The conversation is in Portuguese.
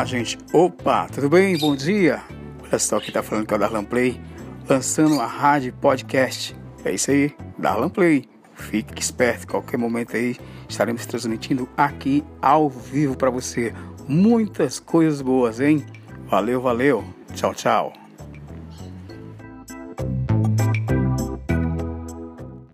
A gente, opa, tudo bem? Bom dia. Olha só quem tá falando que é o Darlan Play, lançando a rádio podcast. É isso aí, Darlan Play. Fique esperto, qualquer momento aí estaremos transmitindo aqui ao vivo para você muitas coisas boas, hein? Valeu, valeu. Tchau, tchau.